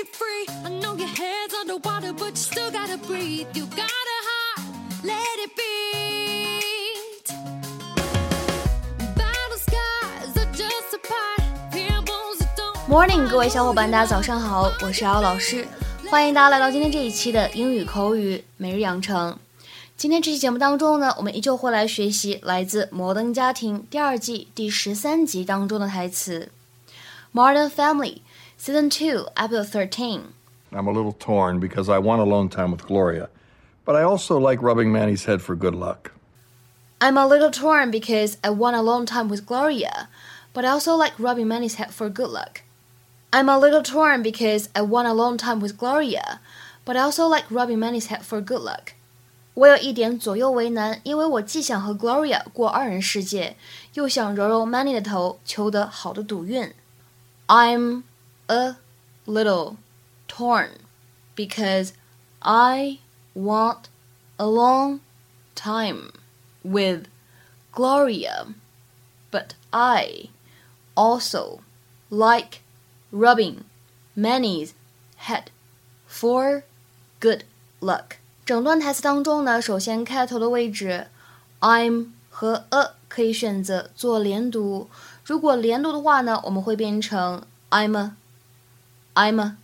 break it free. I know your head's underwater, but you still gotta breathe. You got a heart, let it beat. Battle skies are just a part. Fear wounds that don't. Morning，各位小伙伴，大家早上好，我是姚老师，欢迎大家来到今天这一期的英语口语每日养成。今天这期节目当中呢，我们依旧会来学习来自《摩登家庭》第二季第十三集当中的台词，《Modern Family》Season Two Episode Thirteen。 I'm a little torn because I want alone time with Gloria, but I also like rubbing Manny's head for good luck. I'm a little torn because I want a long time with Gloria, but I also like rubbing Manny's head for good luck. I'm a little torn because I want a long time with Gloria, but I also like rubbing Manny's head for good luck. 我有一点左右为难，因为我既想和 Gloria 过二人世界，又想揉揉 Manny 的头，求得好的赌运。I'm a little torn because I want a long time with Gloria, but I also like rubbing Manny's head for good luck. 整段台词当中呢，首先开头的位置，I'm 和 a 可以选择做连读。如果连读的话呢，我们会变成 I'm a I'm。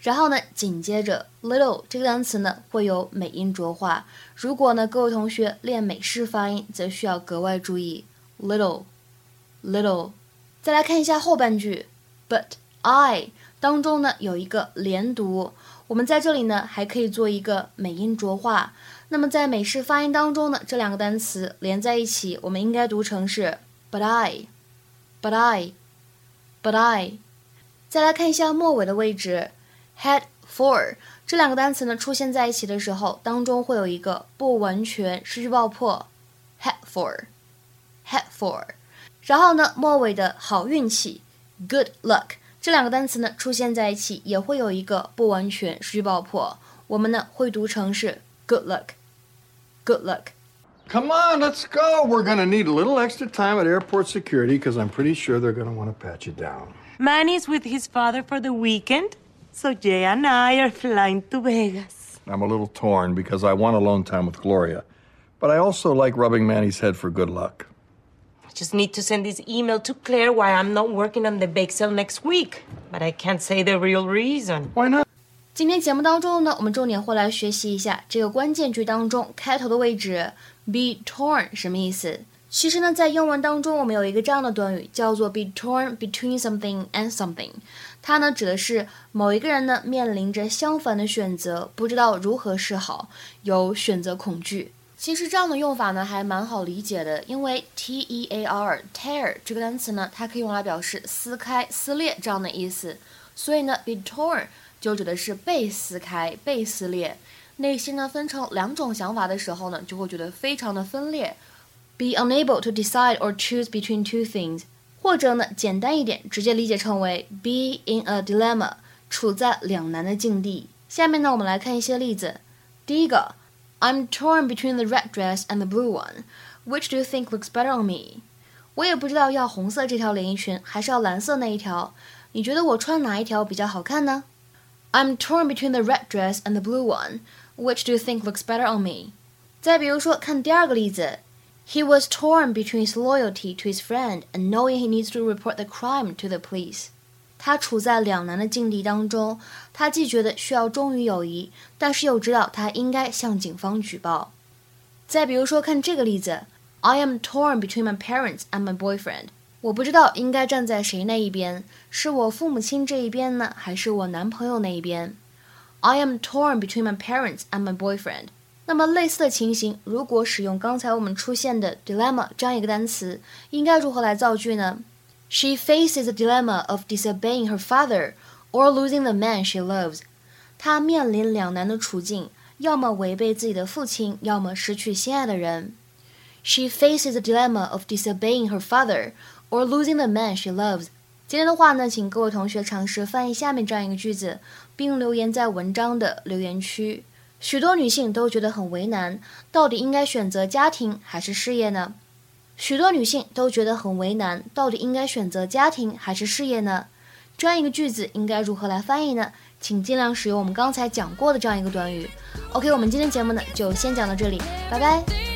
然后呢，紧接着 little 这个单词呢会有美音浊化。如果呢各位同学练美式发音，则需要格外注意 little little。再来看一下后半句，but I 当中呢有一个连读，我们在这里呢还可以做一个美音浊化。那么在美式发音当中呢，这两个单词连在一起，我们应该读成是 but I but I but I。再来看一下末尾的位置，head for 这两个单词呢出现在一起的时候，当中会有一个不完全失去爆破，head for head for。然后呢，末尾的好运气，good luck 这两个单词呢出现在一起，也会有一个不完全失去爆破，我们呢会读成是 good luck，good luck。 Come on, let's go. We're going to need a little extra time at airport security because I'm pretty sure they're going to want to pat you down. Manny's with his father for the weekend, so Jay and I are flying to Vegas. I'm a little torn because I want alone time with Gloria, but I also like rubbing Manny's head for good luck. I just need to send this email to Claire why I'm not working on the bake sale next week, but I can't say the real reason. Why not? 今天节目当中呢，我们重点会来学习一下这个关键句当中开头的位置 be torn 什么意思。 其实呢，在英文当中，我们有一个这样的短语叫做 be torn between something and something，它呢指的是某一个人呢面临着相反的选择，不知道如何是好，有选择恐惧。其实这样的用法呢还蛮好理解的，因为 t e a r tear 这个单词呢，它可以用来表示撕开、撕裂这样的意思，所以呢 be torn 就指的是被撕开、被撕裂。内心呢分成两种想法的时候呢，就会觉得非常的分裂。Be unable to decide or choose between two things，或者呢简单一点，直接理解成为 be in a dilemma，处在两难的境地。下面呢我们来看一些例子。第一个，I'm torn between the red dress and the blue one. Which do you think looks better on me？我也不知道要红色这条连衣裙还是要蓝色那一条。你觉得我穿哪一条比较好看呢？I'm torn between the red dress and the blue one. Which do you think looks better on me？再比如说，看第二个例子 ，He was torn between his loyalty to his friend and knowing he needs to report the crime to the police。他处在两难的境地当中，他既觉得需要忠于友谊，但是又知道他应该向警方举报。再比如说，看这个例子，I am torn between my parents and my boyfriend。我不知道应该站在谁那一边，是我父母亲这一边呢，还是我男朋友那一边？I am torn between my parents and my boyfriend。 那么类似的情形，如果使用刚才我们出现的 dilemma 这样一个单词，应该如何来造句呢？She faces the dilemma of disobeying her father or losing the man she loves。她面临两难的处境，要么违背自己的父亲，要么失去心爱的人。She faces the dilemma of disobeying her father or losing the man she loves。今天的话呢，请各位同学尝试翻译下面这样一个句子，并留言在文章的留言区。许多女性都觉得很为难，到底应该选择家庭还是事业呢？许多女性都觉得很为难，到底应该选择家庭还是事业呢？这样一个句子应该如何来翻译呢？请尽量使用我们刚才讲过的这样一个短语。OK，我们今天节目呢就先讲到这里，拜拜。